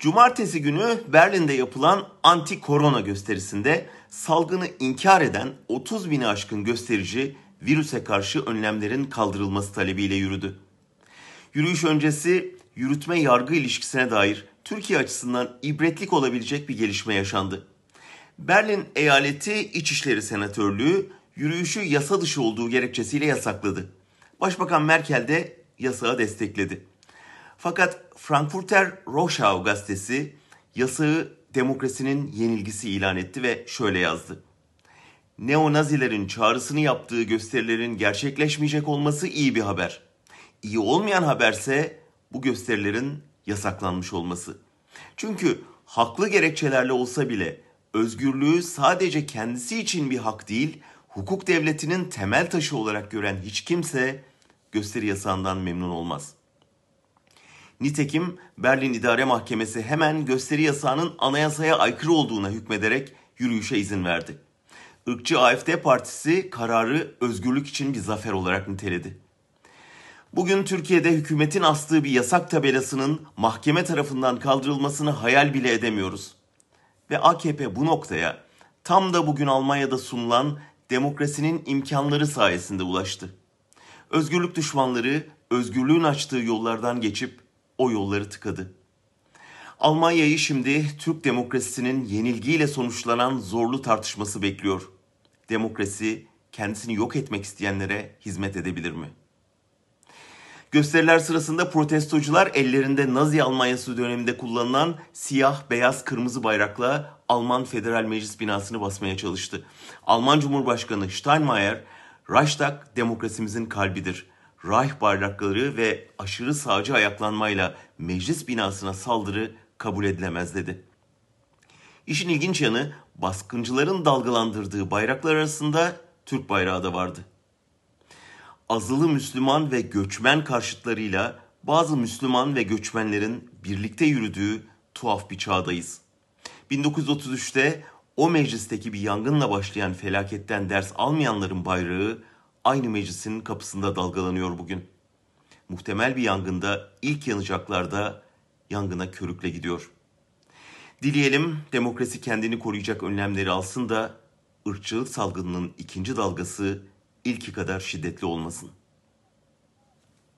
Cumartesi günü Berlin'de yapılan anti-korona gösterisinde salgını inkar eden 30 bini aşkın gösterici virüse karşı önlemlerin kaldırılması talebiyle yürüdü. Yürüyüş öncesi yürütme yargı ilişkisine dair Türkiye açısından ibretlik olabilecek bir gelişme yaşandı. Berlin Eyaleti İçişleri Senatörlüğü yürüyüşü yasa dışı olduğu gerekçesiyle yasakladı. Başbakan Merkel de yasağı destekledi. Fakat Frankfurter Rundschau gazetesi yasağı demokrasinin yenilgisi ilan etti ve şöyle yazdı. Neonazilerin çağrısını yaptığı gösterilerin gerçekleşmeyecek olması iyi bir haber. İyi olmayan haberse bu gösterilerin yasaklanmış olması. Çünkü haklı gerekçelerle olsa bile özgürlüğü sadece kendisi için bir hak değil, hukuk devletinin temel taşı olarak gören hiç kimse gösteri yasağından memnun olmaz. Nitekim Berlin İdare Mahkemesi hemen gösteri yasağının anayasaya aykırı olduğuna hükmederek yürüyüşe izin verdi. Irkçı AFD partisi kararı özgürlük için bir zafer olarak niteledi. Bugün Türkiye'de hükümetin astığı bir yasak tabelasının mahkeme tarafından kaldırılmasını hayal bile edemiyoruz. Ve AKP bu noktaya tam da bugün Almanya'da sunulan demokrasinin imkanları sayesinde ulaştı. Özgürlük düşmanları özgürlüğün açtığı yollardan geçip o yolları tıkadı. Almanya'yı şimdi Türk demokrasisinin yenilgiyle sonuçlanan zorlu tartışması bekliyor. Demokrasi kendisini yok etmek isteyenlere hizmet edebilir mi? Gösteriler sırasında protestocular ellerinde Nazi Almanyası döneminde kullanılan siyah, beyaz, kırmızı bayrakla Alman Federal Meclis binasını basmaya çalıştı. Alman Cumhurbaşkanı Steinmeier, Reichstag demokrasimizin kalbidir. Reich bayrakları ve aşırı sağcı ayaklanmayla meclis binasına saldırı kabul edilemez dedi. İşin ilginç yanı baskıncıların dalgalandırdığı bayraklar arasında Türk bayrağı da vardı azılı Müslüman ve göçmen karşıtlarıyla bazı Müslüman ve göçmenlerin birlikte yürüdüğü tuhaf bir çağdayız. 1933'te o meclisteki bir yangınla başlayan felaketten ders almayanların bayrağı aynı meclisin kapısında dalgalanıyor bugün. Muhtemel bir yangında ilk yanacaklarda yangına körükle gidiyor. Dileyelim demokrasi kendini koruyacak önlemleri alsın da ırkçılık salgınının ikinci dalgası ilki kadar şiddetli olmasın.